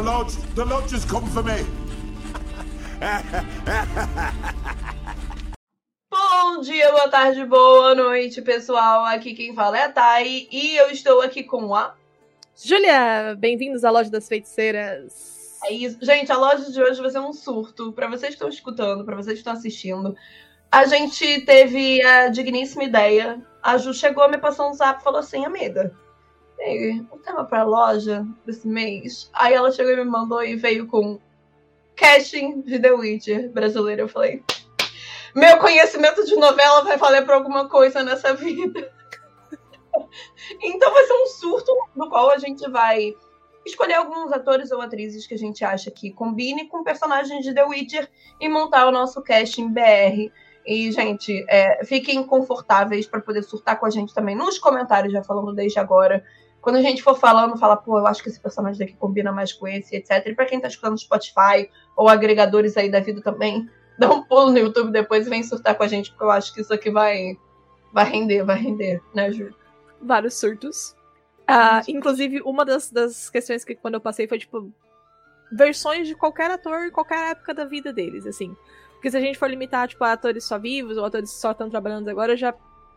The lodge, the lodge has come for me. Bom dia, boa tarde, boa noite, pessoal. Aqui quem fala é a Thay e eu estou aqui com a. Júlia, bem-vindos à Loja das Feiticeiras. É isso. Gente, a loja de hoje vai ser um surto. Para vocês que estão escutando, para vocês que estão assistindo. A gente teve a digníssima ideia. A Ju chegou, me passou um zap e falou assim: Amiga, o tema para a loja desse mês. Aí ela chegou e me mandou e veio com casting de The Witcher brasileiro. Eu falei: Meu conhecimento de novela vai valer para alguma coisa nessa vida. então vai ser um surto no qual a gente vai escolher alguns atores ou atrizes que a gente acha que combine com personagens de The Witcher e montar o nosso casting BR. E, gente, é, fiquem confortáveis para poder surtar com a gente também nos comentários, já falando desde agora. Quando a gente for falando, fala, pô, eu acho que esse personagem daqui combina mais com esse, etc. E pra quem tá escutando no Spotify ou agregadores aí da vida também, dá um pulo no YouTube depois e vem surtar com a gente, porque eu acho que isso aqui vai, vai render, vai render, né, Ju? Vários surtos. Ah, inclusive, uma das, das questões que quando eu passei foi, tipo, versões de qualquer ator em qualquer época da vida deles, assim. Porque se a gente for limitar, tipo, a atores só vivos ou atores que só estão trabalhando agora, já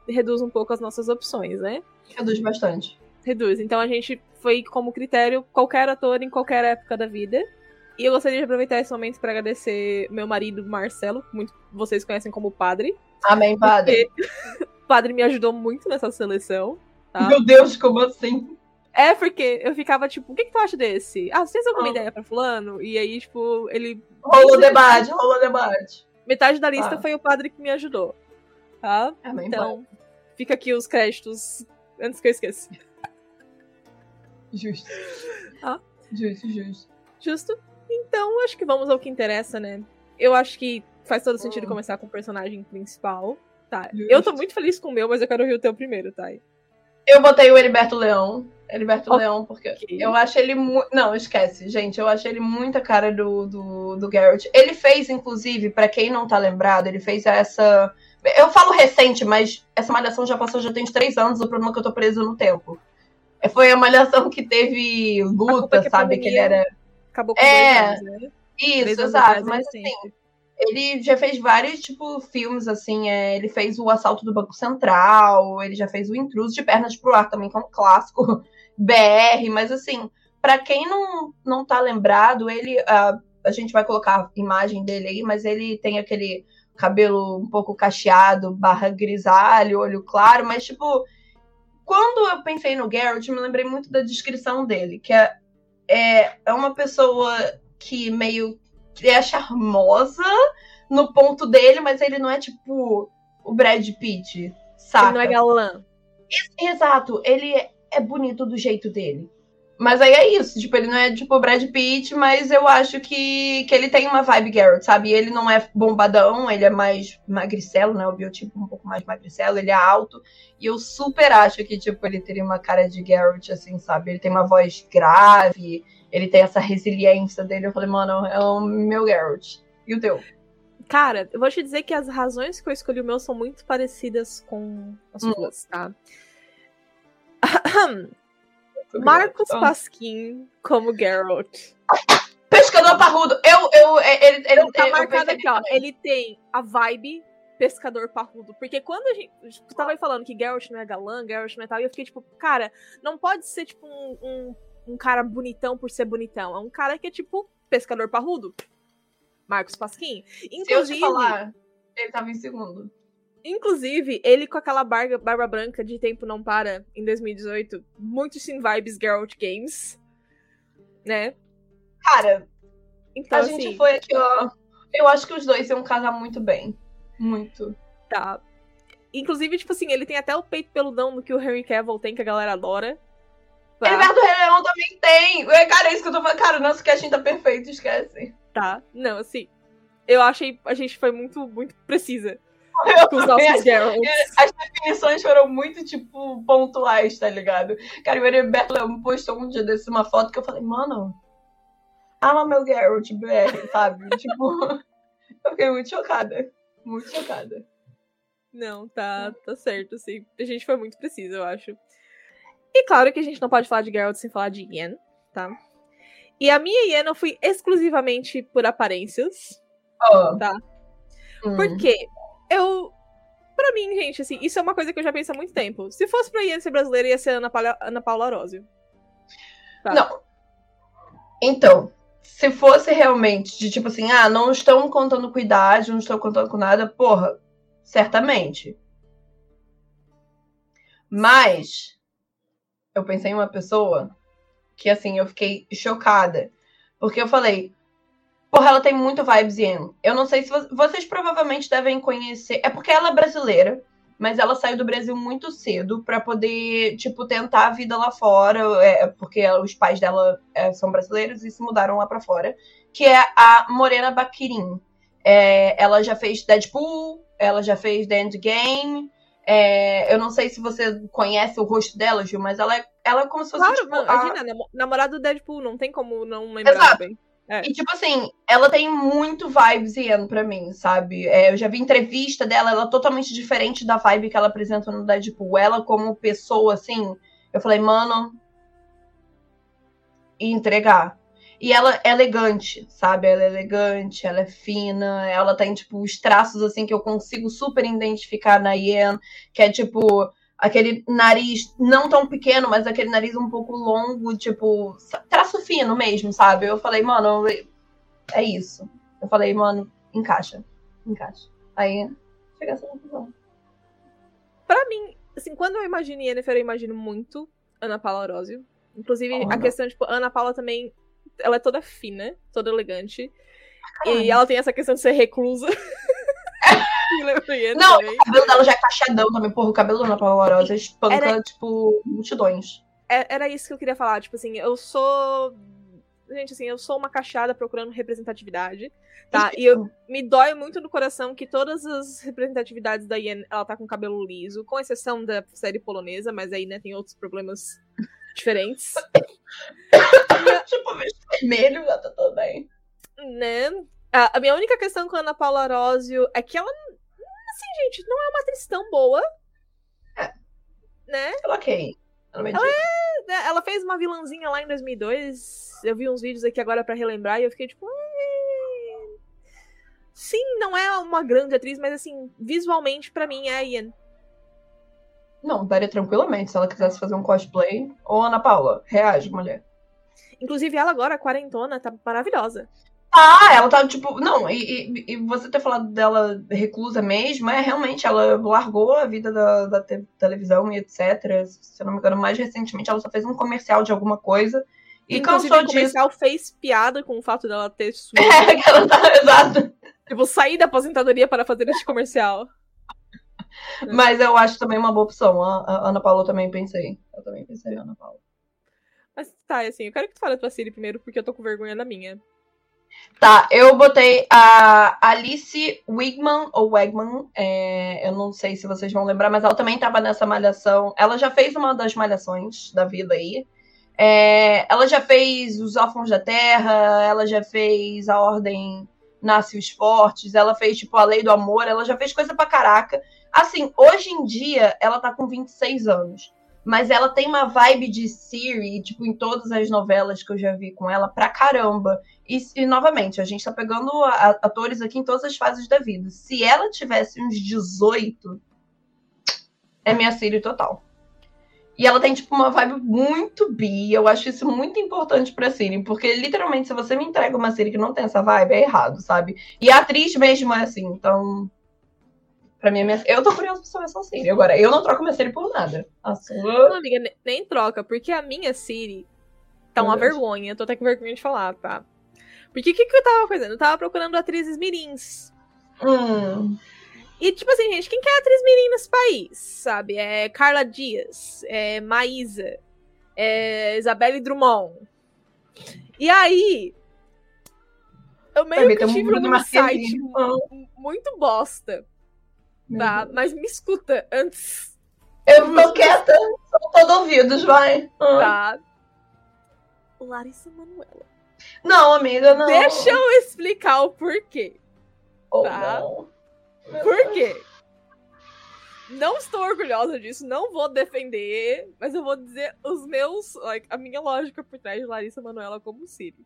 reduz um pouco as nossas opções, né? Reduz bastante. Reduz. Então a gente foi como critério qualquer ator em qualquer época da vida. E eu gostaria de aproveitar esse momento para agradecer meu marido Marcelo, muito vocês conhecem como padre. Amém, padre. o padre me ajudou muito nessa seleção. Tá? Meu Deus, como assim? É, porque eu ficava tipo, o que, que tu acha desse? Ah, você tem alguma oh. ideia pra fulano? E aí, tipo, ele. Rolou debate, rolou debate. Metade da lista ah. foi o padre que me ajudou. Tá? Amém, então, padre. fica aqui os créditos antes que eu esqueça. Justo. Ah? Justo, justo. Justo. Então, acho que vamos ao que interessa, né? Eu acho que faz todo sentido oh. começar com o personagem principal. Tá. Justo. Eu tô muito feliz com o meu, mas eu quero ouvir o teu primeiro, tá? Eu botei o Heriberto Leão. Heriberto okay. Leão, porque eu acho ele muito. Não, esquece, gente. Eu achei ele muita cara do, do, do Garrett. Ele fez, inclusive, para quem não tá lembrado, ele fez essa. Eu falo recente, mas essa malhação já passou, já tem três anos. O problema é que eu tô preso no tempo. Foi a malhação que teve luta, que sabe? Que ele era. Acabou com é, anos, né? Isso, exato. Mas assim, ele já fez vários, tipo, filmes, assim, é, ele fez o Assalto do Banco Central, ele já fez o Intruso de Pernas pro Ar também, que é um clássico BR, mas assim, para quem não, não tá lembrado, ele, uh, a gente vai colocar a imagem dele aí, mas ele tem aquele cabelo um pouco cacheado, barra grisalho, olho claro, mas tipo, quando eu pensei no Garrett, me lembrei muito da descrição dele, que é, é, é uma pessoa que meio que é charmosa no ponto dele, mas ele não é tipo o Brad Pitt, sabe? Ele não é galã. Exato, ele é bonito do jeito dele. Mas aí é isso, tipo, ele não é tipo Brad Pitt, mas eu acho que, que ele tem uma vibe Garrett, sabe? Ele não é bombadão, ele é mais magricelo, né? O biotipo um pouco mais magricelo, ele é alto. E eu super acho que, tipo, ele teria uma cara de Garrett, assim, sabe? Ele tem uma voz grave, ele tem essa resiliência dele. Eu falei, mano, é o meu Geralt. E o teu? Cara, eu vou te dizer que as razões que eu escolhi o meu são muito parecidas com as hum. suas, tá? Marcos oh. Pasquim como Geralt. Pescador parrudo. Eu, eu, ele, ele, tá marcado aqui, ó. Ele tem a vibe pescador parrudo. Porque quando a gente. Tu tava aí falando que Geralt não é galã, Geralt não é tal, e eu fiquei tipo, cara, não pode ser tipo um, um um cara bonitão por ser bonitão. É um cara que é tipo pescador parrudo. Marcos Pasquim. Inclusive, Se eu te falar, ele tava em segundo. Inclusive, ele com aquela barba, barba branca de Tempo Não Para, em 2018, muito sim vibes Geralt Games, né? Cara, então, a assim, gente foi aqui, ó. Eu acho que os dois iam casar muito bem. Muito. Tá. Inclusive, tipo assim, ele tem até o peito peludão no que o Henry Cavill tem, que a galera adora. Tá. Heriberto Rei Leão também tem. É, cara, é isso que eu tô falando. Cara, o nosso casting tá perfeito, esquece. Tá. Não, assim. Eu achei. A gente foi muito, muito precisa. Com os nossos As definições foram muito, tipo, pontuais, tá ligado? Cara, o Heriberto postou um dia desse uma foto que eu falei, mano. Ama meu Geralt BR, sabe? tipo. Eu fiquei muito chocada. Muito chocada. Não, tá, tá certo, assim. A gente foi muito precisa, eu acho. E claro que a gente não pode falar de Geralt sem falar de Yen, tá? E a minha hiena eu fui exclusivamente por aparências. Ó. Tá. Hum. Porque eu. Pra mim, gente, assim, isso é uma coisa que eu já penso há muito tempo. Se fosse pra hiena ser brasileira, ia ser Ana Paula, Ana Paula Arósio. Tá. Não. Então, se fosse realmente de tipo assim, ah, não estão contando com idade, não estão contando com nada, porra, certamente. Mas eu pensei em uma pessoa que assim, eu fiquei chocada. Porque eu falei, porra, ela tem muito vibes Ian. Eu não sei se vo- vocês provavelmente devem conhecer. É porque ela é brasileira, mas ela saiu do Brasil muito cedo pra poder, tipo, tentar a vida lá fora, é, porque os pais dela é, são brasileiros e se mudaram lá pra fora. Que é a Morena Baquirin. É, ela já fez Deadpool, ela já fez The Endgame. É, eu não sei se você conhece o rosto dela, Gil, mas ela é, ela é como se fosse Claro, tipo, a- imagina, namo- namorado do Deadpool, não tem como não lembrar Exato. bem. E, tipo assim, ela tem muito vibes Ian pra mim, sabe? É, eu já vi entrevista dela, ela é totalmente diferente da vibe que ela apresenta no Deadpool. Ela, como pessoa, assim, eu falei, mano. E entregar. E ela é elegante, sabe? Ela é elegante, ela é fina, ela tem, tipo, os traços, assim, que eu consigo super identificar na Ian, que é, tipo, aquele nariz não tão pequeno, mas aquele nariz um pouco longo, tipo, traço fino mesmo, sabe? Eu falei, mano, é isso. Eu falei, mano, encaixa. Encaixa. Aí, chega essa conclusão. Pra mim, assim, quando eu imagino Yennefer, eu imagino muito Ana Paula Arósio. Inclusive, Oh, a não. questão, tipo, Ana Paula também, ela é toda fina, toda elegante. Caralho. E ela tem essa questão de ser reclusa. Não, também. O cabelo dela já é cacheadão também. Porra, o cabelo da Ana Paula Rosa espanca, Era- tipo, multidões. É- Era isso que eu queria falar. Tipo assim, eu sou. Gente, assim, eu sou uma cachada procurando representatividade. Tá? E eu, me dói muito no coração que todas as representatividades da Yen, ela tá com cabelo liso, com exceção da série polonesa, mas aí, né, tem outros problemas diferentes. tipo, vermelho, já tá tudo bem. né? A, a minha única questão com a Ana Paula Arósio é que ela, assim, gente, não é uma atriz tão boa. Né? Ela ok. Ela, ela né? Ela fez uma vilãzinha lá em 2002. Eu vi uns vídeos aqui agora pra relembrar e eu fiquei tipo. "Eh". Sim, não é uma grande atriz, mas assim, visualmente pra mim é a Ian. Não, daria tranquilamente se ela quisesse fazer um cosplay. Ô, Ana Paula, reage, mulher. Inclusive ela agora, quarentona, tá maravilhosa. Ah, ela tá, tipo. Não, e, e, e você ter falado dela reclusa mesmo, é realmente, ela largou a vida da, da te- televisão e etc. Se eu não me engano, mais recentemente ela só fez um comercial de alguma coisa. E Inclusive, cansou o disso. comercial fez piada com o fato dela ter sumido. É, que ela tá, exato. Tipo, sair da aposentadoria para fazer este comercial. Mas eu acho também uma boa opção. A, a Ana Paula eu também pensei. Eu também pensei na Ana Paula. Mas tá, assim, eu quero que tu fale a tua Siri primeiro, porque eu tô com vergonha da minha. Tá, eu botei a Alice Wigman, ou Wegman, é, eu não sei se vocês vão lembrar, mas ela também tava nessa malhação. Ela já fez uma das malhações da vida aí. É, ela já fez Os Órfãos da Terra, ela já fez A Ordem Nasce os Fortes, ela fez, tipo, A Lei do Amor, ela já fez coisa pra caraca. Assim, hoje em dia, ela tá com 26 anos. Mas ela tem uma vibe de Siri, tipo, em todas as novelas que eu já vi com ela, pra caramba. E, e, novamente, a gente tá pegando a- atores aqui em todas as fases da vida. Se ela tivesse uns 18, é minha Siri total. E ela tem, tipo, uma vibe muito bi. Eu acho isso muito importante pra Siri. Porque, literalmente, se você me entrega uma Siri que não tem essa vibe, é errado, sabe? E a atriz mesmo é assim. Então, pra mim, minha... eu tô curiosa pra saber essa Siri. Agora, eu não troco minha Siri por nada. A sua... Não, amiga, ne- nem troca, porque a minha Siri tá Meu uma Deus. vergonha. Tô até com vergonha de falar, tá? Porque o que, que eu tava fazendo? Eu tava procurando atrizes mirins. Hum, E, tipo assim, gente, quem que é atriz mirim nesse país? Sabe? É Carla Dias, é Maísa, é Isabelle Drummond. E aí. Eu meio que tive um site muito bosta, tá? Mas me escuta antes, Eu tô quieta, sou todo ouvidos, vai. Ah. tá? Larissa Manoela. Não, amiga, não. Deixa eu explicar o porquê. Oh, tá. não. Por quê? não estou orgulhosa disso, não vou defender, mas eu vou dizer os meus, like, a minha lógica por trás de Larissa Manoela como Siri.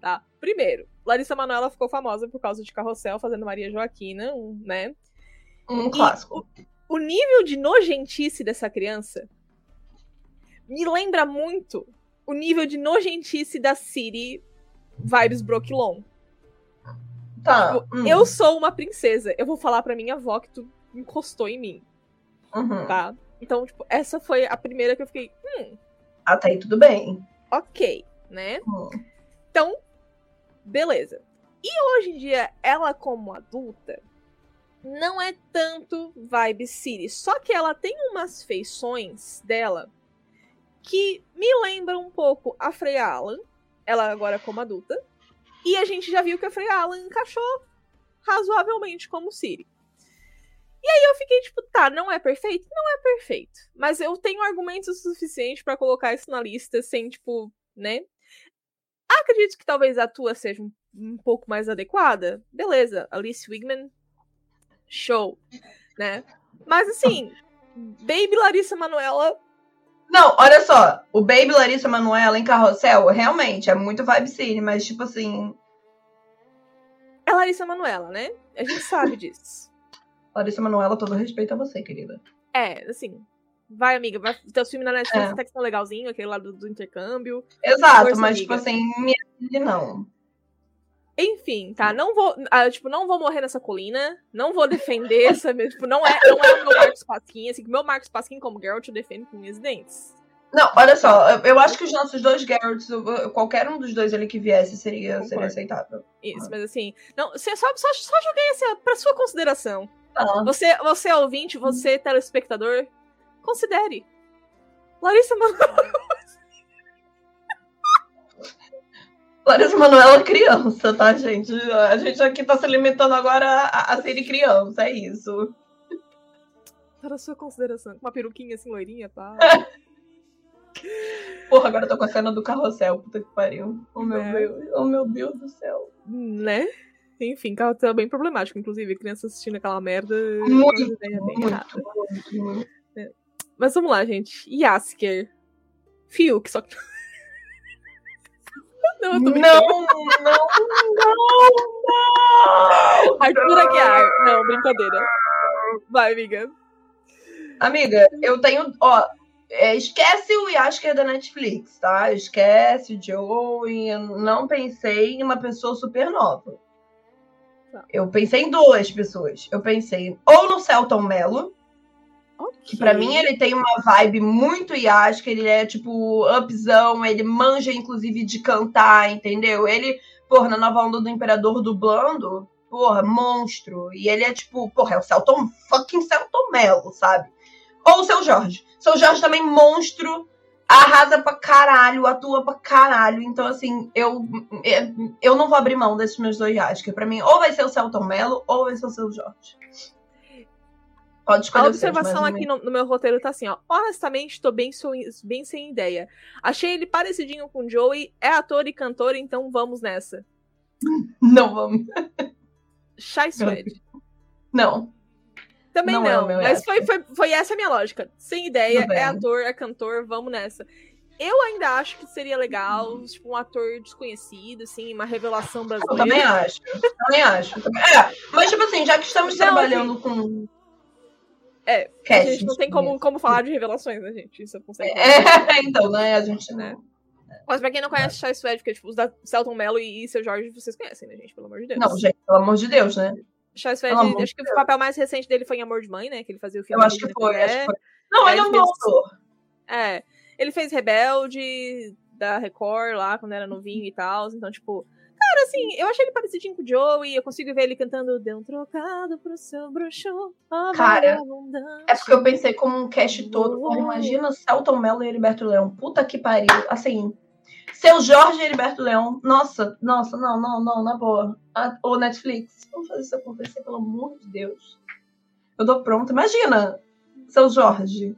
Tá? Primeiro, Larissa Manoela ficou famosa por causa de Carrossel fazendo Maria Joaquina, um, né? Um clássico. O, o nível de nojentice dessa criança me lembra muito o nível de nojentice da Siri vibes Brooklyn. Tá. Tipo, hum. Eu sou uma princesa. Eu vou falar pra minha avó que tu encostou em mim, Uhum. tá? Então, tipo, essa foi a primeira que eu fiquei, hum, Até aí tudo bem. ok, né? Hum. Então, beleza. E hoje em dia, ela como adulta, não é tanto vibe City. Só que ela tem umas feições dela que me lembram um pouco a Freya Allan. Ela agora como adulta. E a gente já viu que a Freya Allan encaixou razoavelmente como Siri. E aí eu fiquei tipo, tá, não é perfeito? Não é perfeito. Mas eu tenho argumentos suficientes pra colocar isso na lista sem, tipo, né? Acredito que talvez a tua seja um, um pouco mais adequada. Beleza, Alice Wigman, show, né? Mas assim, Baby Larissa Manoela, Não, olha só. O Baby Larissa Manoela em Carrossel, realmente, é muito vibe cine, mas tipo assim. é Larissa Manoela, né? A gente sabe disso. Larissa Manoela, todo respeito a você, querida. É, assim, vai, amiga, vai ter os filmes na Netflix É. até que são legalzinho, aquele lá do, do intercâmbio. Exato, Força, mas amiga. tipo assim, minha não. Enfim, tá? Não vou, ah, tipo, não vou morrer nessa colina, não vou defender essa, tipo, não é, não é o meu Marcos Pasquim, assim, meu Marcos Pasquim como Geralt eu defendo com unhas e dentes. Não, olha só, eu, acho que os nossos dois eu- qualquer um dos dois ali que viesse seria, seria aceitável. Isso, mas assim, não, você só, só, só joguei assim, pra sua consideração. Ah, Você, você ouvinte, você telespectador, considere. Larissa Manoela. Larissa Manoela criança, tá, gente? A gente aqui tá se limitando agora a, a ser criança, é isso. Para sua consideração. Uma peruquinha assim, loirinha, pá. Porra, agora eu tô com a cena do carrossel, puta que pariu. Oh meu É. Deus, oh meu Deus do céu. né? Enfim, carro tá bem problemático. Inclusive, criança assistindo aquela merda. Muito, bem Muito, muito, muito. Mas vamos lá, gente. Yasker. Fiuk, só que. Não, eu tô Não, brincando. não, não, não! Arthur Aguiar. Não, brincadeira. Vai, amiga. Amiga, eu tenho. Ó, é, esquece o Yasker da Netflix, tá? Esquece o Joey. Eu não pensei em uma pessoa super nova. Tá. Eu pensei em duas pessoas. Eu pensei ou no Celton Mello, que pra mim ele tem uma vibe muito Yasker, ele é tipo upzão, ele manja inclusive de cantar, entendeu? Ele, porra, na nova onda do Imperador dublando, porra, monstro. E ele é tipo, porra, é o Celton fucking Celton Mello, sabe? Ou o seu Jorge. Seu Jorge também monstro, arrasa pra caralho, atua pra caralho. Então, assim, eu, eu não vou abrir mão desses meus dois Yasker. Pra mim, ou vai ser o Celton Mello, ou vai ser o seu Jorge. Pode escolher A observação aqui no, no meu roteiro tá assim, ó. Honestamente, tô bem, so- bem sem ideia. Achei ele parecidinho com o Joey, é ator e cantor, então vamos nessa. Não vamos. Shai Suede. Não. Também Não não, é o meu mas foi, foi, foi essa a minha lógica. Sem ideia, é ator, é cantor, vamos nessa. Eu ainda acho que seria legal, tipo, um ator desconhecido, assim, uma revelação Eu brasileira. também acho. Também acho. É, mas tipo assim, já que estamos Não, trabalhando com. É, A cast, gente não tem como, como falar de revelações, né, gente? Isso eu consigo. É, então, né? A gente Né? não. Mas pra quem não conhece Chai Suede, porque, tipo, os da Celton Mello e, e seu Jorge, vocês conhecem, né, gente? Pelo amor de Deus. Não, gente, pelo amor de Deus, né? Chai Suede, acho que o papel mais recente dele foi em Amor de Mãe, né? Que ele fazia o filme. Eu acho que foi, acho que foi. Não, Aí ele é um bom. É. Ele fez Rebelde, da Record lá, quando era novinho e tal. Então, tipo. Cara, assim, eu achei ele parecidinho com o Joey. Eu consigo ver ele cantando Deu um trocado pro seu bruxo. Cara, vagabundante." É porque eu pensei como um cast todo. Imagina Celton Mello e Heriberto Leão. Puta que pariu. Assim, seu Jorge e Heriberto Leão. Nossa, nossa, não, não, não, na boa. Ô, Netflix, vamos fazer isso acontecer, pelo amor de Deus. Eu tô pronta. Imagina, seu Jorge.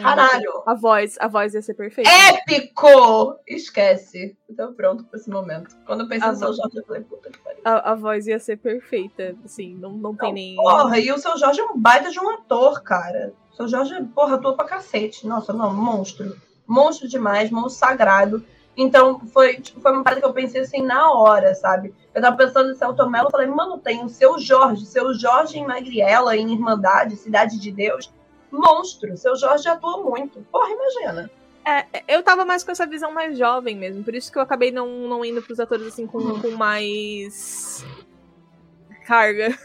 Caralho! A voz, a voz ia ser perfeita. Épico! Esquece. Tô pronto pra esse momento. Quando eu pensei A no seu Jorge, eu falei, puta que pariu. A, a voz ia ser perfeita, assim, não, não tem Não, nem. Porra, e o seu Jorge é um baita de um ator, cara. O seu Jorge, porra, atua pra cacete. Nossa, não, monstro. Monstro demais, monstro sagrado. Então, foi, tipo, foi uma parada que eu pensei assim na hora, sabe? Eu tava pensando em Celto Mello, eu falei, mano, tem o seu Jorge, seu Jorge em Magriela, em Irmandade, Cidade de Deus. Monstro, seu Jorge atua muito. Porra, imagina. É, eu tava mais com essa visão mais jovem mesmo, por isso que eu acabei não, não indo pros atores assim com, com mais carga.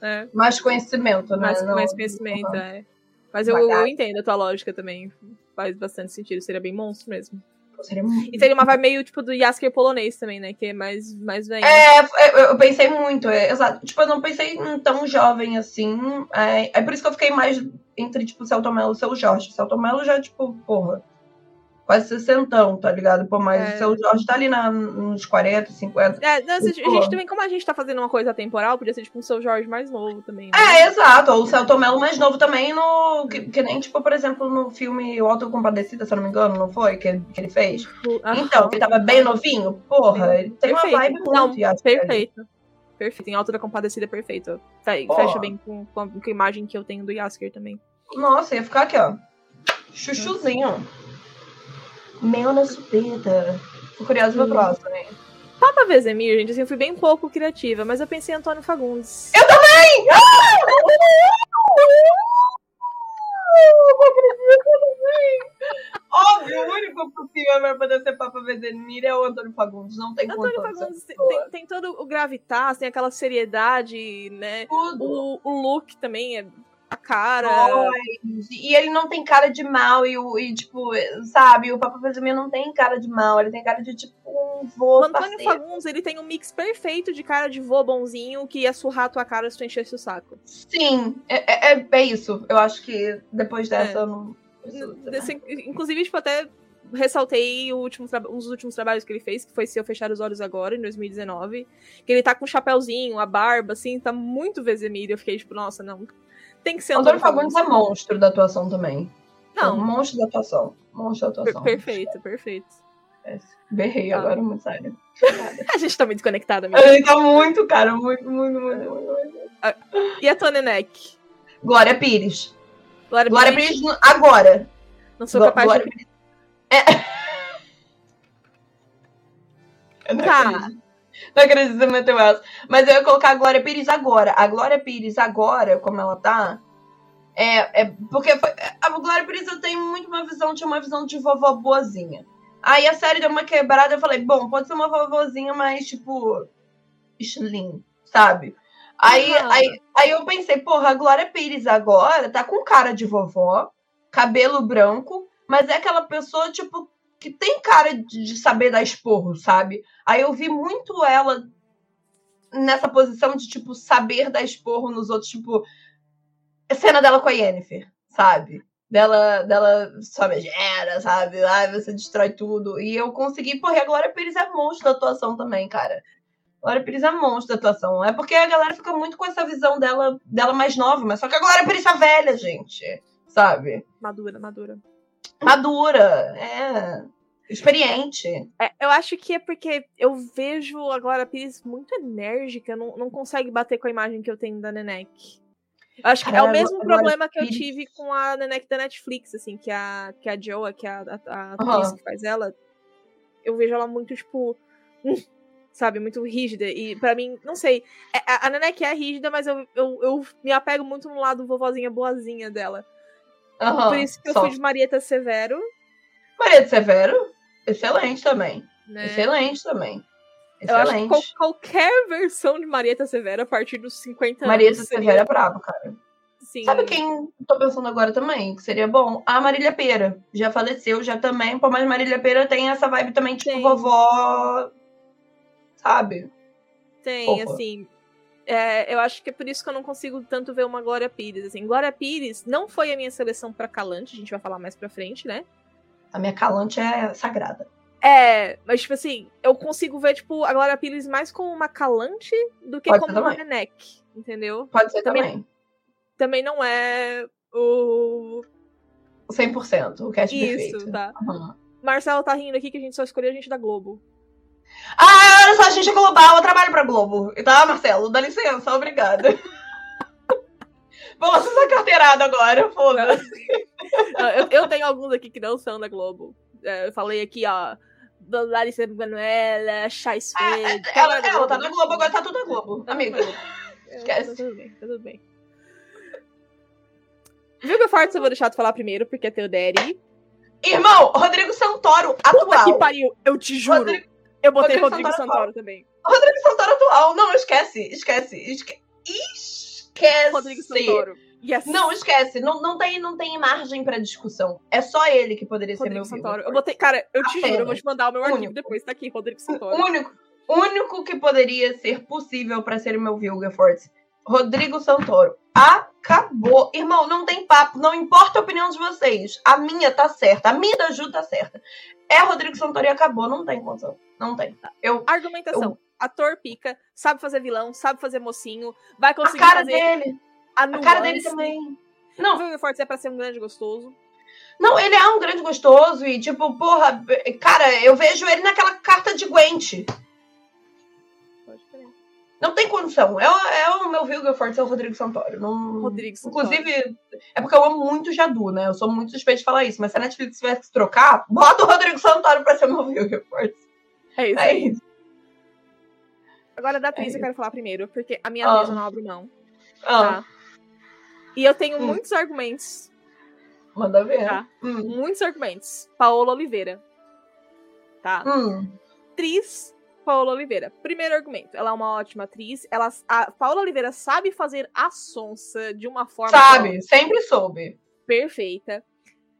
É, Mais conhecimento, né? mais, Não- mais conhecimento, é. Mas eu, eu entendo a tua lógica também. Faz bastante sentido, seria bem monstro mesmo. Seria muito E seria uma vibe meio tipo do Yasker polonês também, né? Que é mais, mais velho. É, eu, pensei muito, é, exato. Tipo, eu não pensei em tão jovem assim. É, é por isso que eu fiquei mais entre, tipo, o Celto Mello e o seu Jorge. O Celto Mello já, tipo, porra, quase sessentão, tá ligado? Pô, mas É. o seu Jorge tá ali na, nos 40, 50. É, não, assim, a gente também, como a gente tá fazendo uma coisa temporal, podia ser tipo um seu Jorge mais novo também. né? É, exato. Ou o Celto Mello mais novo também no. Que, que nem, tipo, por exemplo, no filme O Autocompadecida, se eu não me engano, não foi? Que, que ele fez. Aham. Então, ele tava bem novinho, porra, ele tem uma Perfeito. vibe muito Não, Yasker ali. Perfeito. Perfeito. Em Alta da Compadecida, perfeito. Fe-. Fecha bem com, com, a, com a imagem que eu tenho do Yasker também. Nossa, ia ficar aqui, ó. Chuchuzinho. Mel na chupeta. Tô curiosa pra próxima, hein? Papa Vezemir, gente, assim, eu fui bem pouco criativa, mas eu pensei em Antônio Fagundes. Eu também! Ah! Eu acredito, eu também! Óbvio, o único possível pra poder ser Papa Vezemir é o Antônio Fagundes. Não tem Antônio Fagundes tem, pessoa. tem, tem todo o gravitas, tem aquela seriedade, né? Tudo. O, o look também é a cara. E ele não tem cara de mal, e, o, e tipo, sabe, o Papa Vezemir não tem cara de mal, ele tem cara de tipo um vô O Antônio parceiro. Fagundes, ele tem um mix perfeito de cara de vô bonzinho que ia surrar a tua cara se tu enchesse o saco. Sim, é, é, é isso. Eu acho que depois dessa É. eu não. Desse- inclusive, tipo, até ressaltei último um dos últimos trabalhos que ele fez, que foi Se Eu Fechar os Olhos Agora, em 2019. Que ele tá com um chapéuzinho, a barba, assim, tá muito Vezemir. Eu fiquei tipo, nossa, não. Tem que ser O Antônio Fagundes é monstro da atuação também. É um Não, monstro da atuação. Monstro da per- atuação. perfeito, perfeito. Berrei Ah. agora, muito sério. A gente tá muito conectada, A amiga. gente tá muito, cara, muito, muito, muito, muito. muito. E a Tony Neck? Glória Pires. Glória, Glória Pires, Pires agora. Não sou capaz Glória de... É. Tá. Não acredito meteu essa. Mas eu ia colocar a Glória Pires agora. A Glória Pires agora, como ela tá. É, é porque foi, a Glória Pires eu tenho muito uma visão, tinha uma visão de vovó boazinha. Aí a série deu uma quebrada, eu falei, bom, pode ser uma vovozinha, mas tipo. Slim, sabe? Aí, aí, aí eu pensei, porra, a Glória Pires agora tá com cara de vovó, cabelo branco, mas é aquela pessoa, tipo, que tem cara de, de saber dar esporro, sabe? Aí eu vi muito ela nessa posição de, tipo, saber dar esporro nos outros, tipo, cena dela com a Yennefer, sabe? Dela, dela só megera, sabe? Ai, você destrói tudo. E eu consegui, porque a Glória Pires é monstro da atuação também, cara. Glória Pires é monstro da atuação. É porque a galera fica muito com essa visão dela, dela mais nova, mas só que a Glória Pires tá velha, gente. Sabe? Madura, madura. Madura, é. Experiente. É, eu acho que é porque eu vejo a Glória Pires muito enérgica, não, não consegue bater com a imagem que eu tenho da Nenek. Eu acho que é o mesmo problema que eu tive com a Nenek da Netflix, assim, que a, que a Joa, que é a, a, atriz que faz ela, eu vejo ela muito, tipo, hum, sabe, muito rígida. E pra mim, não sei, é- a, a Nenek é rígida, mas eu, eu, eu me apego muito no lado vovozinha boazinha dela. Aham, Por isso que eu só. fui de Marieta Severo, Maria de Severo, excelente também. né? Excelente também. Eu acho que Excelente. qual- qualquer versão de Marieta Severo a partir dos 50 Maria de anos. seria- Severo é brabo, cara. Sim. Sabe quem tô pensando agora também, que seria bom? A Marília Pera. Já faleceu, já também. Pô, mas Marília Pera tem essa vibe também, tipo, Tem. vovó. Sabe? Tem, Opa. assim. é, eu acho que é por isso que eu não consigo tanto ver uma Glória Pires. Assim, Glória Pires não foi a minha seleção pra Calante, a gente vai falar mais pra frente, né? A minha calante é sagrada. É, mas, tipo assim, eu consigo ver, tipo, a Glória Pires mais como uma Calante do que Pode como uma. Nenek, entendeu? Pode ser Também- também. Também não é o. 100%. O cast Isso, perfeito. tá. Uhum. Marcelo tá rindo aqui que a gente só escolheu a gente da Globo. Ah, olha só, a gente é global, eu trabalho pra Globo. Tá, Marcelo? Dá licença, obrigada. Vou lançar essa carteirada agora, foda-se. Ah, eu, eu tenho alguns aqui que não são da Globo. É, eu falei aqui, ó. Larissa Manoela, Chai Suede. É, Ela, ela tá na Globo, agora tá tudo na Globo. Amiga, esquece. Tá tudo bem, tá tudo bem. Fortes eu vou deixar tu falar primeiro, porque é teu daddy. Irmão, Rodrigo Santoro, Puta que atual. pariu, eu te juro. Rodrigo- eu botei Rodrigo Rodrigo Santoro Santoro também. Rodrigo Santoro atual. Não, esquece, esquece. Esque... Esquece. Rodrigo Santoro. Yes. Não, esquece. Não, não, tem, não tem margem pra discussão. É só ele que poderia ser Rodrigo meu Santoro. Vilga Eu botei, cara, eu te Apenas. juro, eu vou te mandar o meu arquivo Único. depois, tá aqui, Rodrigo Santoro. único, único que poderia ser possível pra ser o meu Vilga Fortes. Rodrigo Santoro. Acabou. Irmão, não tem papo. Não importa a opinião de vocês. A minha tá certa. A minha da Ju tá certa. É Rodrigo Santoro e acabou. Não tem condição. Não tem. Eu, Argumentação. Ator pica, sabe fazer vilão, sabe fazer mocinho, vai a conseguir cara fazer dele. a A cara dele também. O Não, Vilga Fortes é pra ser um grande gostoso. não, ele é um grande gostoso e, tipo, porra, cara, eu vejo ele naquela carta de Gwent. Não tem condição. É, o- é o meu Vilga Fortes, é o Rodrigo Santoro. Não... Rodrigo Santoro. Inclusive, é porque eu amo muito Jadu, né? Eu sou muito suspeita de falar isso, mas se a Netflix tivesse que trocar, bota o Rodrigo Santoro pra ser meu Vilga Fortes. É isso É isso. Agora da atriz É eu quero falar primeiro, porque a minha Ah. atriz eu não abro mão. Ah, Tá? E eu tenho Hum. muitos argumentos. manda ver. Tá. Hum. Muitos argumentos. Paola Oliveira. Tá? Hum. Atriz Paola Oliveira. Primeiro argumento. Ela é uma ótima atriz. Ela, a Paola Oliveira sabe fazer a sonsa de uma forma Sabe, sempre soube. perfeita.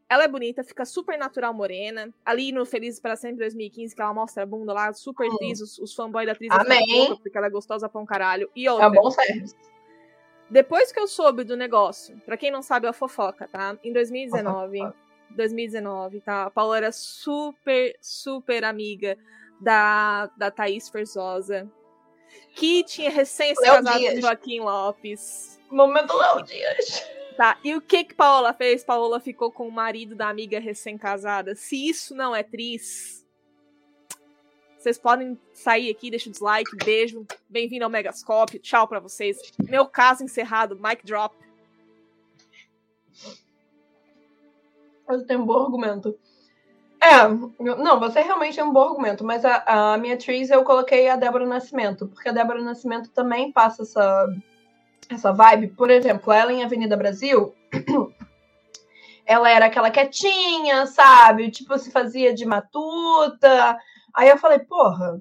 Ela é bonita, fica super natural morena. Ali no Felizes para Sempre 2015, que ela mostra a bunda lá, super Hum. os, os fanboys da atriz Amém. ficam loucos porque ela é gostosa pra um caralho. E É outra, um bom serviço. depois que eu soube do negócio, pra quem não sabe, é a fofoca, tá? Em 2019, Fofoca. 2019, tá? A Paula era super, super amiga da, da Thaís Ferzosa, que tinha recém se casado com. Joaquim Lopes. Momento Léo Dias. Tá, e o que que Paola fez? Paola ficou com o marido da amiga recém-casada. Se isso não é tris, vocês podem sair aqui, deixa o dislike, beijo, bem-vindo ao Megascope, tchau pra vocês. Meu caso encerrado, mic drop. Eu tenho um bom argumento. É, não, você realmente tem um bom argumento, mas a, a minha atriz eu coloquei a Débora Nascimento, porque a Débora Nascimento também passa essa, essa vibe. Por exemplo, ela em Avenida Brasil, ela era aquela quietinha, sabe? Tipo, se fazia de matuta. Aí eu falei, porra,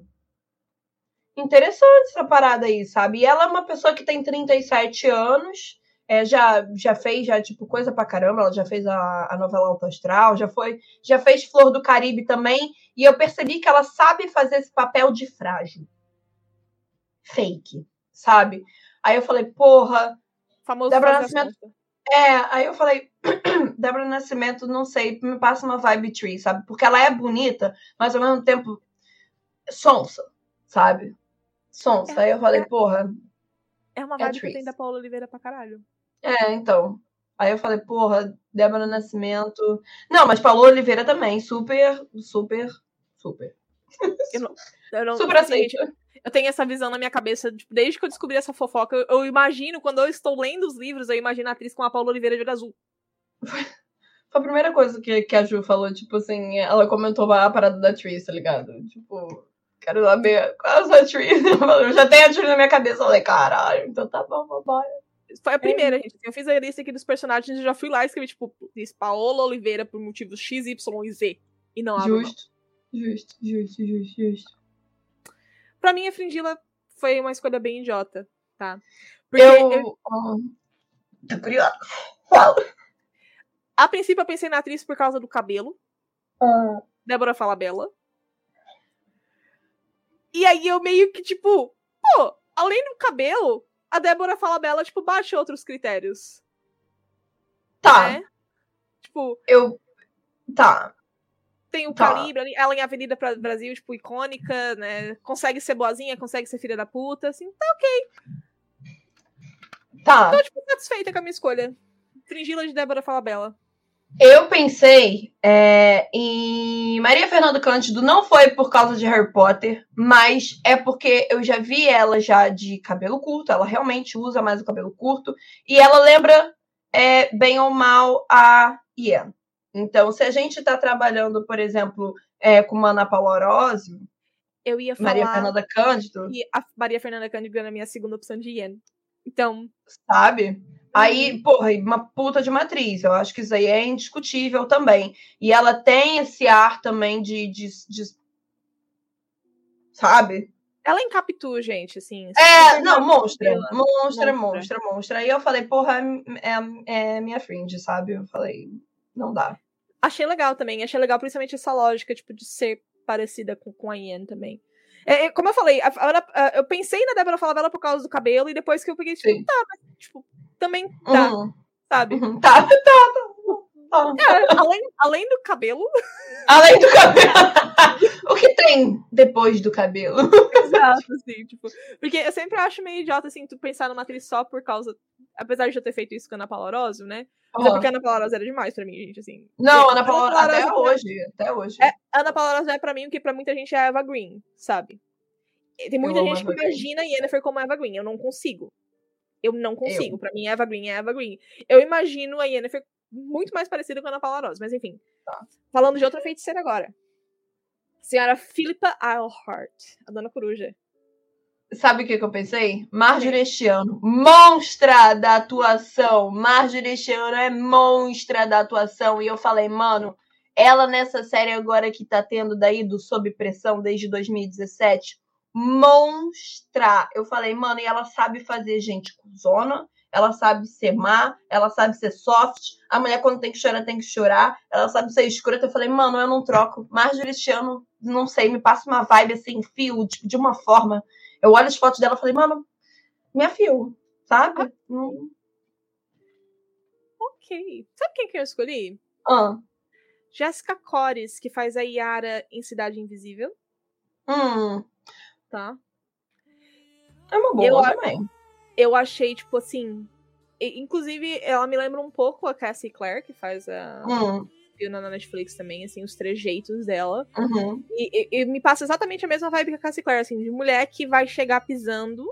interessante essa parada aí, sabe? E ela é uma pessoa que tem 37 anos, é, já, já fez já, tipo, coisa pra caramba, ela já fez a, a novela Alto Astral, já foi, já fez Flor do Caribe também, e eu percebi que ela sabe fazer esse papel de frágil. Fake, sabe? Aí eu falei, porra, Famoso Débora Nascimento. é, aí eu falei, Débora Nascimento, não sei, me passa uma vibe tree, sabe? Porque ela é bonita, mas ao mesmo tempo sonsa, sabe? Sonsa. Aí eu falei, porra, É uma É vibe que eu Tris. tenho da Paola Oliveira pra caralho. é, então. Aí eu falei, porra, Débora Nascimento. Não, mas Paulo Oliveira também, super, super, super. Eu não, Super assim, aceito. Eu tenho essa visão na minha cabeça, tipo, desde que eu descobri essa fofoca, eu, eu imagino, quando eu estou lendo os livros, eu imagino a atriz com a Paola Oliveira de olho azul. Foi a primeira coisa que, que a Ju falou, tipo assim, ela comentou a parada da Tree, tá ligado? Tipo, quero saber qual é a sua Tree. Eu já tenho a Tree na minha cabeça, eu falei, caralho, então tá bom, vambora. Foi a primeira, gente. Eu fiz a lista aqui dos personagens e já fui lá e escrevi, tipo, diz Paola Oliveira por motivos X, Y e Z. E não. Justo, justo, justo, justo, justo. Pra mim, a Fringila foi uma escolha bem idiota, tá? Porque Eu. eu- Tô curiosa. Fala. a princípio, eu pensei na atriz por causa do cabelo. Ah, Débora Falabella. E aí eu meio que, tipo, pô, além do cabelo, a Débora Falabella, tipo, baixa outros critérios. Tá, Né? Tipo, eu. Tá. Tem o Tá. calibre, ali, ela em Avenida pra Brasil, tipo, icônica, né? Consegue ser boazinha, consegue ser filha da puta, assim. Tá, Tá. tô, tipo, satisfeita com a minha escolha. Fringila de Débora Falabella. Eu pensei é, em Maria Fernanda Cândido, não foi por causa de Harry Potter, mas é porque eu já vi ela já de cabelo curto, ela realmente usa mais o cabelo curto, e ela lembra é, bem ou mal a Ian. Então, se a gente está trabalhando, por exemplo, é, com uma Ana Paula Orozio, Eu ia falar Maria Fernanda Cândido, que a Maria Fernanda Cândido era a minha segunda opção de Ian. Então, sabe? Aí, porra, e uma puta de matriz. Eu acho que isso aí é indiscutível também. E ela tem esse ar também de. de, de- sabe? ela é em Capitu, gente, assim. É, não, monstra. Monstra, monstra. monstra, monstra. Aí eu falei, porra, é, é minha fringe, sabe? Eu falei, não dá. Achei legal também. Achei legal principalmente essa lógica, tipo, de ser parecida com, com a Ian também. É, é, como eu falei, a- a a- eu pensei na Débora Falabella por causa do cabelo, e depois que eu peguei, tipo, Sim. tá, mas, tipo, também tá, Uhum, sabe? uhum. Tá, tá, tá. tá. É, além, além do cabelo, Além do cabelo. o que tem depois do cabelo? Exato, assim, tipo. Porque eu sempre acho meio idiota, assim, tu pensar numa atriz só por causa. Apesar de eu ter feito isso com a Ana Paula Orozio, né? Mas é porque a Ana Paula Orozio era demais pra mim, gente, assim. Não, Porque Ana Paula, até Orozio- hoje. Até hoje. É, a Ana Paula Orozio é pra mim o que pra muita gente é Eva Green, sabe? Tem muita gente que Green. imagina a Yennefer como Eva Green. Eu não consigo. Eu não consigo. Pra mim, Eva Green é Eva Green. Eu imagino a Yennefer muito mais parecida com a Ana Paula Orozio, mas enfim. Tá. Falando de outra feiticeira agora. Senhora Philippa Eilhart, a Dona Coruja. Sabe o que, que eu pensei? Marjorie este ano. Monstra da atuação. Marjorie este ano é monstra da atuação. E eu falei, mano, ela nessa série agora que tá tendo daí do Sob Pressão desde 2017, monstra. Eu falei, mano, e ela sabe fazer gente cuzona. Ela sabe ser má, ela sabe ser soft. A mulher, quando tem que chorar, tem que chorar. Ela sabe ser escrota. Eu falei, mano, eu não troco. Marjorie este ano, não sei, me passa uma vibe assim, fio, tipo, de uma forma. Eu olho as fotos dela e falei, mano, minha fio, sabe? Não- Ok. Sabe quem que eu escolhi? Ah, Jéssica Cores, que faz a Yara em Cidade Invisível, hum, tá? é uma boa Eu também. Eu achei, tipo assim. Inclusive, ela me lembra um pouco a Cassie Clare, que faz a Hum, viu na Netflix também, assim, os trejeitos dela. uhum. E, e- e me passa exatamente a mesma vibe que a Cassie Clare, assim, de mulher que vai chegar pisando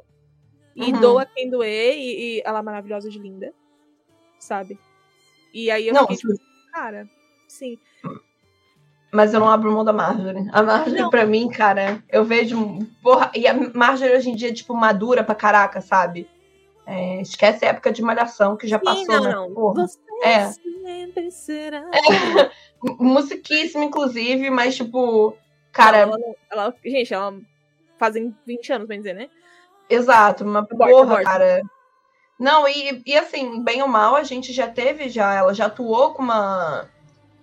e Uhum. doa quem doer, e, e ela é maravilhosa de linda, sabe? E aí eu Não, fiquei tipo, cara, sim. mas eu não abro mão da Marjorie. A Marjorie, Não. pra mim, cara, eu vejo. Porra, e a Marjorie hoje em dia, tipo, madura pra caraca, sabe? É, esquece a época de malhação que já Sim, passou, não, né? não. Porra. Você É. sempre será. Musiquíssima, inclusive, mas, tipo, cara, Ela, ela- gente, ela fazem 20 anos, bem dizer, né? Exato, uma Aborta, porra, aborta. cara. Não, e, e assim, bem ou mal, a gente já teve já, ela já atuou com uma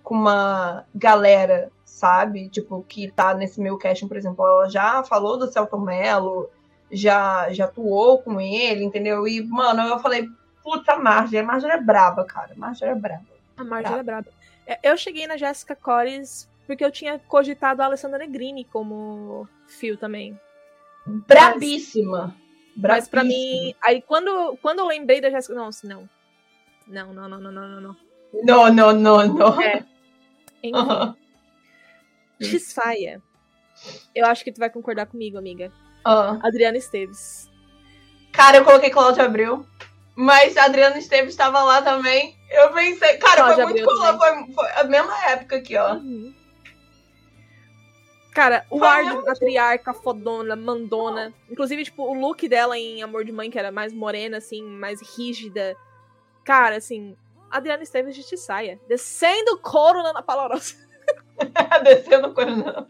com uma galera, sabe? Tipo, que tá nesse meu casting, por exemplo, ela já falou do Celton Mello, já, já atuou com ele, entendeu? E, mano, eu falei, puta Marjorie, a Marjorie é braba, cara, a Marjorie é braba. A Marjorie é braba. É, Eu cheguei na Jessica Cores porque eu tinha cogitado a Alessandra Negrini como fio também. Brabíssima. Mas pra brabíssima. mim, aí quando, quando eu lembrei da Jessica, não, assim, não. Não, não, não, não, não, não, não. Não, não, não, não. É. Enfim, Aham. Tisfaia. Eu acho que tu vai concordar comigo, amiga. Ah. Adriana Esteves. Cara, eu coloquei Cláudia Abreu. Mas a Adriana Esteves estava lá também. Eu pensei, cara, foi muito Abreu cola, foi, foi a mesma época aqui, ó. Uhum. Cara, o Foi ar mesmo? da matriarca, fodona, mandona. Inclusive, tipo, o look dela em Amor de Mãe, que era mais morena, assim, mais rígida. Cara, assim, Adriana Esteves de Tissaia. Descendo o couro na Ana Paula Orozio. Descendo o coronel.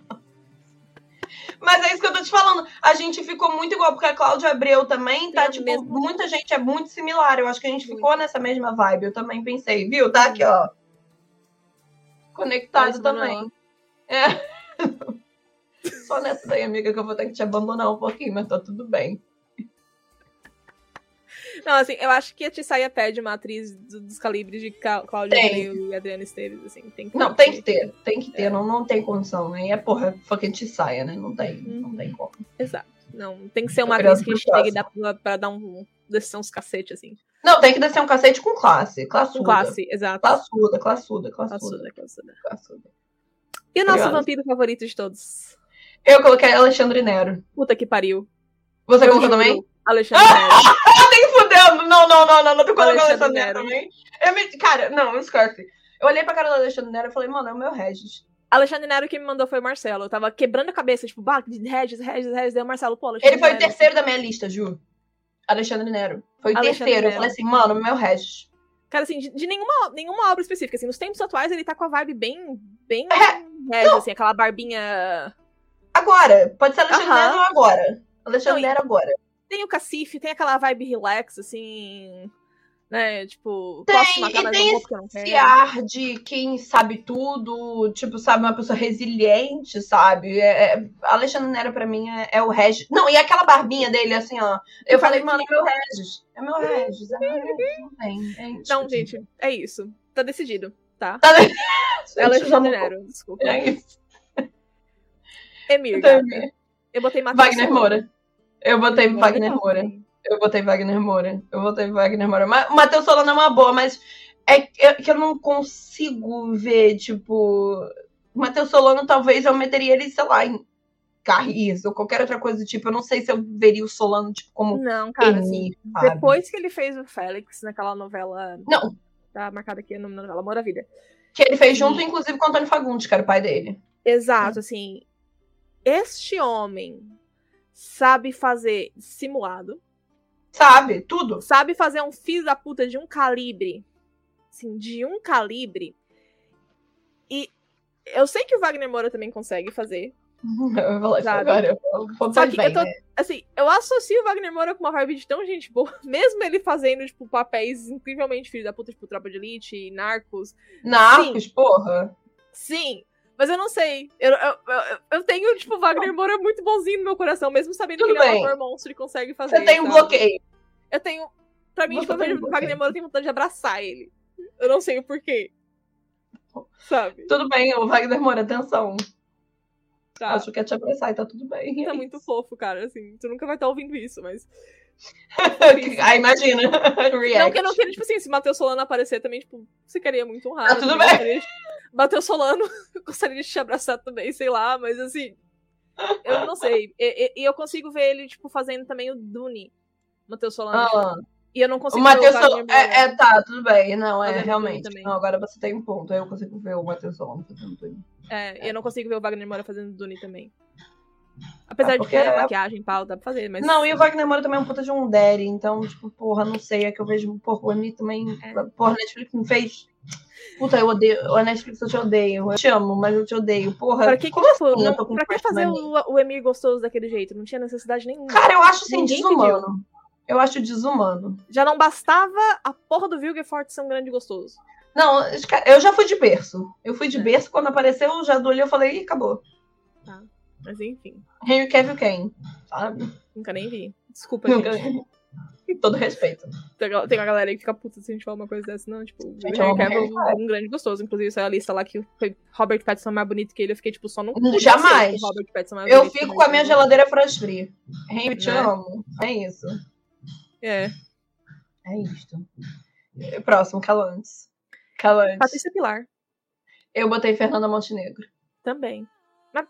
Mas é isso que eu tô te falando. A gente ficou muito igual, porque a Cláudia Abreu também tá, a tipo, mesma- muita gente é muito similar. Eu acho que a gente ficou nessa mesma vibe. Eu também pensei, viu? Tá aqui, ó. Conectado Manuela. também. É. Só nessa daí, amiga, que eu vou ter que te abandonar um pouquinho, mas tá tudo bem. Não, assim, eu acho que a Tissaia perde uma atriz do- dos calibres de Cláudia. Abreu e Adriana Esteves, assim. Tem que Não, tem que ter, tem que ter, não, não tem condição, né? E é porra, fucking te saia, né? Não tem, não Uhum. tem como. Exato. Não, tem que ser uma atriz que chegue dá pra, pra dar um. descer uns cacete, assim. Não, tem que descer um cacete com classe. Classuda. Com classe, exato. Classuda, classuda, classuda. Classuda, classuda. classuda. E o nosso vampiro favorito de todos? Eu coloquei Alexandre Nero. Puta que pariu. Você colocou também? Alexandre Nero. Não, não, não, não, não. Tu colocou Alexandre Alexandre Nero também? Eu me... Cara, não, esquece. Eu olhei pra cara do Alexandre Nero e falei, mano, é o meu Regis. Alexandre Nero que me mandou foi o Marcelo. Eu tava quebrando a cabeça, tipo, bah, Regis, Regis, Regis. Daí o Marcelo, pô, Alexandre Ele foi o Nero. terceiro da minha lista, Ju. Alexandre Nero. Foi o Alexandre terceiro. Eu Nero. falei assim, mano, meu Regis. Cara, assim, de, de nenhuma, nenhuma obra específica. Assim, nos tempos atuais ele tá com a vibe bem, bem É, Regis, não. assim, aquela barbinha. Agora. Pode ser Alexandre Aham. Nero agora. Alexandre Não, Nero agora. Tem o cacife, tem aquela vibe relax, assim. Né? Tipo, Tem, posso matar mais tem um pouco que Esse ar de quem sabe tudo, tipo, sabe, uma pessoa resiliente, sabe? É, é- Alexandre Nero, pra mim, é, é o Regis. Não, e aquela barbinha dele, assim, ó. Eu faz falei, mano, é meu Regis. É meu Regis. É meu Regis. Não tem. É indiscutível. gente, é isso. Tá decidido, tá? Tá É Gente, Alexandre Nero, desculpa. É isso. Emir, Então. Eu botei Matheus Wagner. Moura. Eu botei Agora Wagner Moura. Eu botei Wagner Moura. Eu botei Wagner Moura. Mas o Matheus Solano é uma boa, mas é que eu- que eu não consigo ver, tipo. O Matheus Solano, talvez eu meteria ele, sei lá, em Carris ou qualquer outra coisa do tipo. Eu não sei se eu veria o Solano, tipo, como Não, cara, assim, Emir, depois que ele fez o Félix naquela novela. Não, Tá marcada aqui no novela Amor à Vida. que ele fez junto, inclusive, com o Antônio Fagundes, que era o pai dele. Exato, assim. Este homem sabe fazer simulado, Sabe? Tudo. sabe fazer um filho da puta de um calibre. Assim, de um calibre. E eu sei que o Wagner Moura também consegue fazer. Eu vou falar Sabe? agora. Eu Só que bem, eu tô- né? Assim, eu associo o Wagner Moura com uma vibe de tão gente boa, mesmo ele fazendo, tipo, papéis incrivelmente filho da puta, tipo, Tropa de Elite, Narcos. Narcos, porra. Sim, mas eu não sei. Eu, eu, eu, eu tenho, tipo, o Wagner Moura muito bonzinho no meu coração, mesmo sabendo Tudo que ele é um monstro e consegue fazer. Você tem um bloqueio. Eu tenho. Pra mim, Você tipo, eu tem vejo um o Wagner. Moura, eu tenho vontade de abraçar ele. Eu não sei o porquê. Sabe? Tudo bem, o Wagner Moura, atenção. Tá, Acho que é te abraçar e tá tudo bem. tá muito fofo, cara. Assim, tu nunca vai estar ouvindo isso, mas. ah, imagina. Não, React. que eu não queria, tipo assim, se Matheus Solano aparecer também, tipo, ficaria muito honrado. Ah, tudo bem. gostaria Matheus Solano, eu gostaria de te abraçar também, sei lá, mas assim. Eu não sei. E, e- eu consigo ver ele, tipo, fazendo também o Dune. Matheus Solano. Ah, E eu não o consigo Matheus ver o Solano. Wagner Moura. É, é, tá, tudo bem. Não, é realmente. Não, agora você tem um ponto. Eu consigo ver o Matheus Solano fazendo tudo. É, eu não consigo ver o Wagner Moura fazendo Dune também. Apesar Ah, de que é- maquiagem, pau, dá pra fazer, mas. Não, e o Wagner Moura também é um puta de um daddy, então, tipo, porra, não sei, é que eu vejo, porra, o Emi também, É. porra, Netflix me fez, puta, eu odeio, a Netflix eu te odeio, eu te amo, mas eu te odeio, porra, Pra que, como tipo, assim eu tô com pra que fazer o, o Emir gostoso daquele jeito? Não tinha necessidade nenhuma. Cara, eu acho, assim, desumano, eu acho desumano. Já não bastava a porra do Vilgefortz ser um grande gostoso. Não, eu já fui de berço, eu fui de É. berço, quando apareceu, já olho eu falei, ih, acabou, Mas enfim, Henry Cavill quem, sabe? nunca nem vi. Desculpa, Nunca- gente. Todo respeito. Tem uma galera aí que fica puta se a gente falar uma coisa dessa, não. Tipo, o Gente, eu Henry é um, grande gostoso. Inclusive, saiu a lista lá que foi Robert Pattinson mais bonito que ele. Eu fiquei, tipo, só no. cu. Jamais. O Robert Pattinson é mais Eu fico com a minha geladeira frost free. Henry, te Né? amo. É isso. É. É isto. Próximo, Calantes. Calantes. Patrícia Pilar Eu botei Fernanda Montenegro. também. Mas,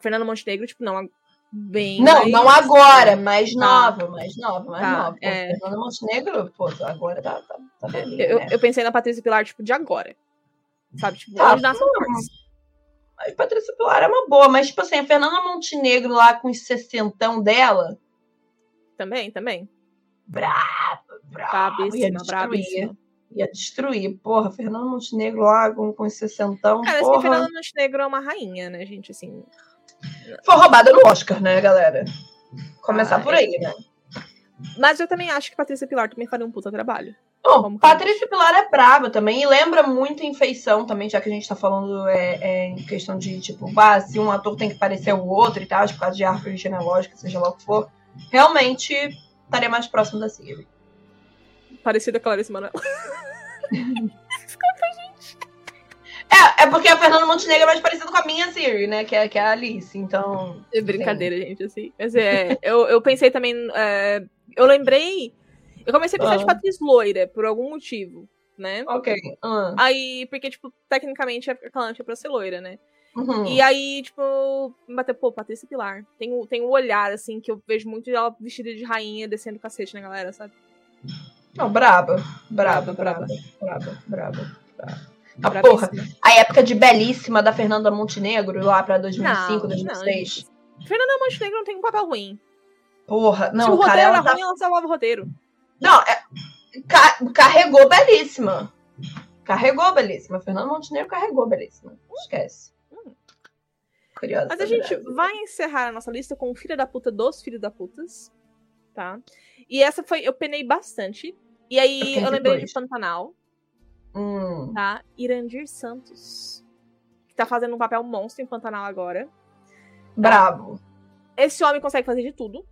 Fernanda Montenegro, tipo, não. Bem. Não, mais- não agora, mais Tá. nova, mais nova, mais Tá, nova. Pô, é. Fernanda Montenegro, pô, agora tá, tá, tá velhinha, Eu, né? eu pensei na Patrícia Pilar, tipo, de agora. Sabe? Tipo, Tá, onde fortes. Mas Patrícia Pilar é uma boa, mas, tipo assim, a Fernanda Montenegro lá com os sessentão dela, Também, também. brava, brava. ia Brabíssima, destruir. brabíssima. Ia destruir. Porra, Fernanda Montenegro lá com, com os sessentão, Cara, assim, porra. Fernanda Montenegro é uma rainha, né, gente? Assim. Foi roubada no Oscar, né, galera? Começar Ah, por é. aí, né? Mas eu também acho que Patrícia Pilar também faria um puta trabalho. Bom, Como Patrícia Pilar é braba também e lembra muito em feição também, já que a gente tá falando é, é, em questão de, tipo, ah, se um ator tem que parecer o outro e tal, por causa de árvore genealógica, seja lá o que for, realmente estaria mais próximo da Siri. Parecida com a Larissa Manoela. É, é porque a Fernanda Montenegro é mais parecida com a minha Siri, né? Que é, que é a Alice, então. É brincadeira, gente, assim. Mas é, eu, eu pensei também. é, eu lembrei. Eu comecei a pensar, Ah. tipo, atriz loira, por algum motivo, né? Ok. ah, Aí, porque, tipo, tecnicamente a Calante é pra ser loira, né? uhum. E aí, tipo, me bateu, pô, Patrícia Pilar. Tem, um- tem um olhar, assim, que eu vejo muito ela vestida de rainha, descendo o cacete na galera, sabe? Não, braba. Braba, Braba, braba. Braba, braba. braba. Ah, porra, a época de Belíssima da Fernanda Montenegro, lá pra 2005, Não, 2006. não. Fernanda Montenegro não tem um papel ruim. Porra, Se o não, roteiro cara, era ela tá... ruim, ela salvava o roteiro. Não, é... ca- carregou Belíssima. Carregou Belíssima. Fernanda Montenegro carregou Belíssima. Não esquece. Curiosa. Mas a gente vai encerrar a nossa lista com o Filha da Puta dos Filhos da Putas, tá? E essa foi, eu penei bastante. E Eu aí eu, entre lembrei dois. de Pantanal, Hum, tá? Irandir Santos, que tá fazendo um papel monstro em Pantanal agora. brabo. Esse homem consegue fazer de tudo.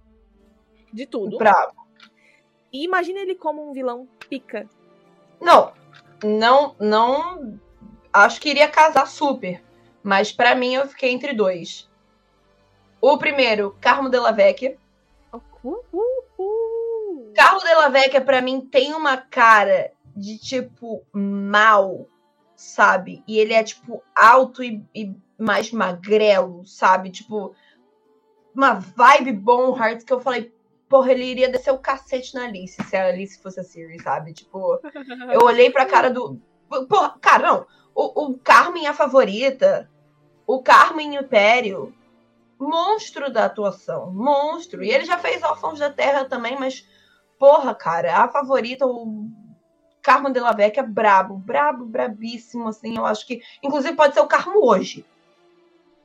De tudo. Brabo. E imagina ele como um vilão pica. Não, não, não. Acho que iria casar super. Mas pra mim eu fiquei entre dois. O primeiro, Carmo Della Vecchia. Uh. Carlo Della Vecchia, pra mim, tem uma cara de, tipo, mal, sabe? E ele é, tipo, alto e, e mais magrelo, sabe? Tipo, uma vibe bom Hearts que eu falei, porra, ele iria descer o cacete na Alice, se a Alice fosse a Siri, sabe? Tipo, eu olhei pra cara do. Porra, cara, não. O, o Carmen, a favorita. O Carmen Império. Monstro da atuação. Monstro. E ele já fez Órfãos da Terra também, mas. Porra, cara, a favorita, o Carmo de la Vecchia, é brabo. Brabo, brabíssimo, assim. Eu acho que. Inclusive, pode ser o Carmo hoje.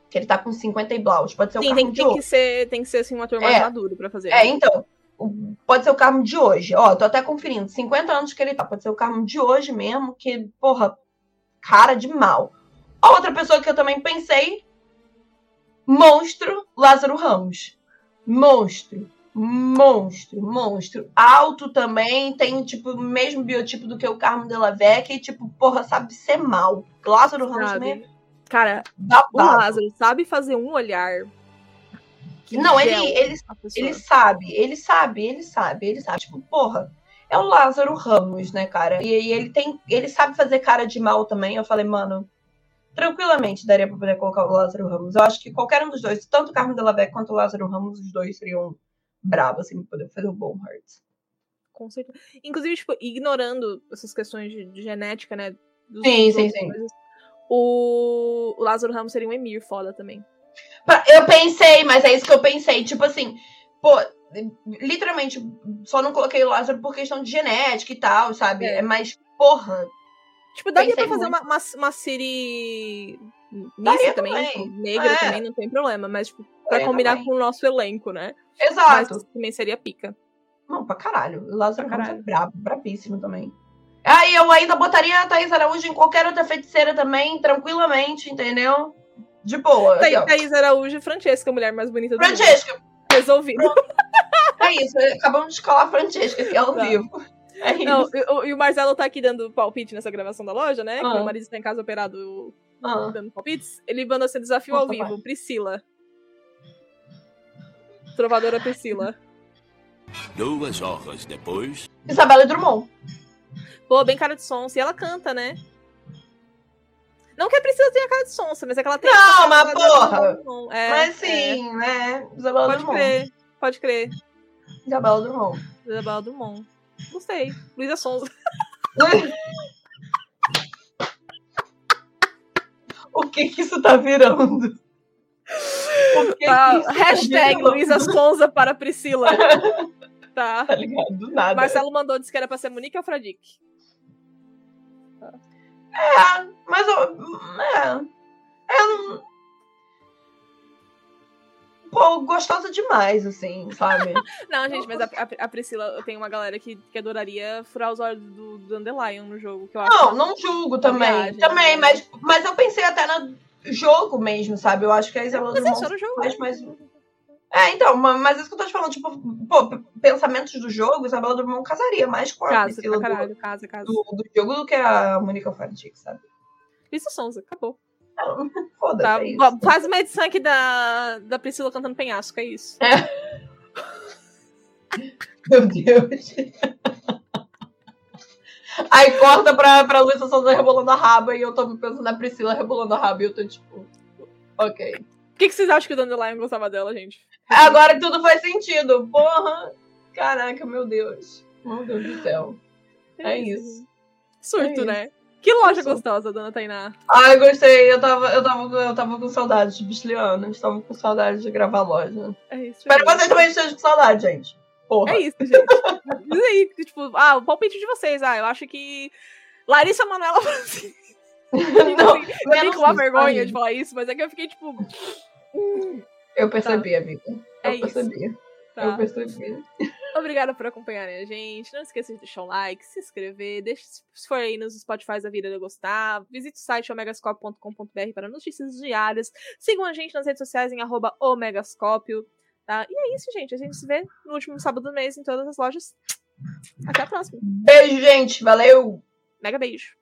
Que ele tá com 50 e blaus. Pode ser o Sim, Carmo tem, de tem hoje. que ser, tem que ser assim, um ator mais É. maduro pra fazer. É, então. o- Pode ser o Carmo de hoje. Ó, tô até conferindo. 50 anos que ele tá. Pode ser o Carmo de hoje mesmo, que, porra, cara de mal. A outra pessoa que eu também pensei. Monstro Lázaro Ramos. Monstro. Monstro, monstro. Alto também, tem, tipo, o mesmo biotipo do que o Carmo de la Vecchia e, tipo, porra, sabe ser mal. Lázaro Ramos também sabe? é Cara, o babado. Lázaro sabe fazer um olhar. Não, ele- ele-. Ele sabe, ele sabe, ele sabe, ele sabe. Tipo, porra, é o Lázaro Ramos, né, cara? E, e ele tem. Ele sabe fazer cara de mal também. Eu falei, mano, tranquilamente daria pra poder colocar o Lázaro Ramos. Eu acho que qualquer um dos dois, tanto o Carmen Della Vecchia quanto o Lázaro Ramos, os dois seriam bravos, assim, pra poder fazer o Bom Hearts. Com certeza. Inclusive, tipo, ignorando essas questões de, de genética, né? dos- Sim, sim, sim. coisas, O, o Lázaro Ramos seria um Emir foda também. Eu pensei, mas é isso que eu pensei. Tipo assim, pô, literalmente, só não coloquei o Lázaro por questão de genética e tal, sabe? É. Mas, porra, Tipo, daria pra fazer muito. uma, uma, uma Daria mista também, também. tipo, negra É. também, não tem problema. Mas, tipo, pra Daria combinar também. com o nosso elenco, né? Mas exato. também seria pica. Não, pra caralho. O Lázaro Pra é caralho. brabo, brabíssimo também. Aí eu ainda botaria a Thaís Araújo em qualquer outra feiticeira também, tranquilamente, entendeu? De boa. Thaí- assim, ó. Thaís Araújo e Francesca, a mulher mais bonita do mundo. Francesca, Resolvido. é isso. Acabamos de escalar a Francesca aqui ao Não. vivo. É. Não, e, o- e o Marcelo tá aqui dando palpite nessa gravação da loja, né? Que Ah. meu marido está em casa operado Ah. dando palpites. Ele mandou esse desafio ao vivo. Priscila. Trovadora Priscila. Duas horas depois. Isabela Drummond. Pô, bem cara de sonsa. E ela canta, né? Não que a Priscila tenha cara de sonsa, mas é que ela tem. Não, mas porra! É, Mas é. sim, né? Isabela Pode Drummond. crer, pode crer. Isabela Drummond. Isabela Drummond. Gostei. Luísa Sonza. o que que isso tá virando? O que Tá, tá hashtag? Luísa Sonza para Priscila. Tá. Tá ligado? Do nada. Marcelo mandou, disse que era pra ser Monique Alfradique. É, mas eu. É. Não. Pô, gostosa demais, assim, sabe? Não, gente, mas a, a- Priscila, eu tenho uma galera que, que adoraria furar os olhos do, do Dandelion no jogo, que eu acho. Não, não julgo também. viagem, também, né? mas, mas eu pensei até no jogo mesmo, sabe? Eu acho que a Isabela Mas é Drummond jogo. faz mais. É, então, ma- mas isso que eu tô te falando, tipo, pô, pensamentos do jogo, Isabela Drummond casaria mais com a Casa, Priscila do, caralho, casa, casa. do, do jogo do que a Monica Fardick, sabe? Luísa Sonza, acabou. Foda-se, Tá, é isso. faz uma edição aqui da, da Priscila cantando penhasco, é isso. Meu Deus. Aí corta pra, pra Luísa Souza rebolando a raba e eu tô pensando na Priscila rebolando a raba e eu tô tipo. Ok. Por que, que vocês acham que o Dandelion gostava dela, gente? Agora que tudo faz sentido. Porra! Caraca, meu Deus. Meu Deus do céu. É isso. Surto, É né? Que loja Surto. gostosa, dona Tainá. Ai, gostei. Eu tava, eu tava, eu tava com saudade de Bislianas. Tava com saudade de gravar loja. É isso. Espero que vocês também estejam com saudade, gente. Porra. É isso, gente. Diz aí, tipo, ah, o palpite de vocês. Ah, eu acho que Larissa Manoela Francisco. Não, eu fiquei com uma isso, vergonha ai. de falar isso, mas é que eu fiquei, tipo, Eu percebi, amiga. Eu É isso. percebi. tá. Eu percebi. Obrigada por acompanharem a gente. Não esqueça de deixar um like, se inscrever, deixe se for aí nos Spotify da vida de gostar. Visite o site omegascopio.com.br para notícias diárias. Sigam a gente nas redes sociais em arroba omegascópio. Tá? E é isso, gente. A gente se vê no último sábado do mês em todas as lojas. Até a próxima. Beijo, gente. Valeu! Mega beijo.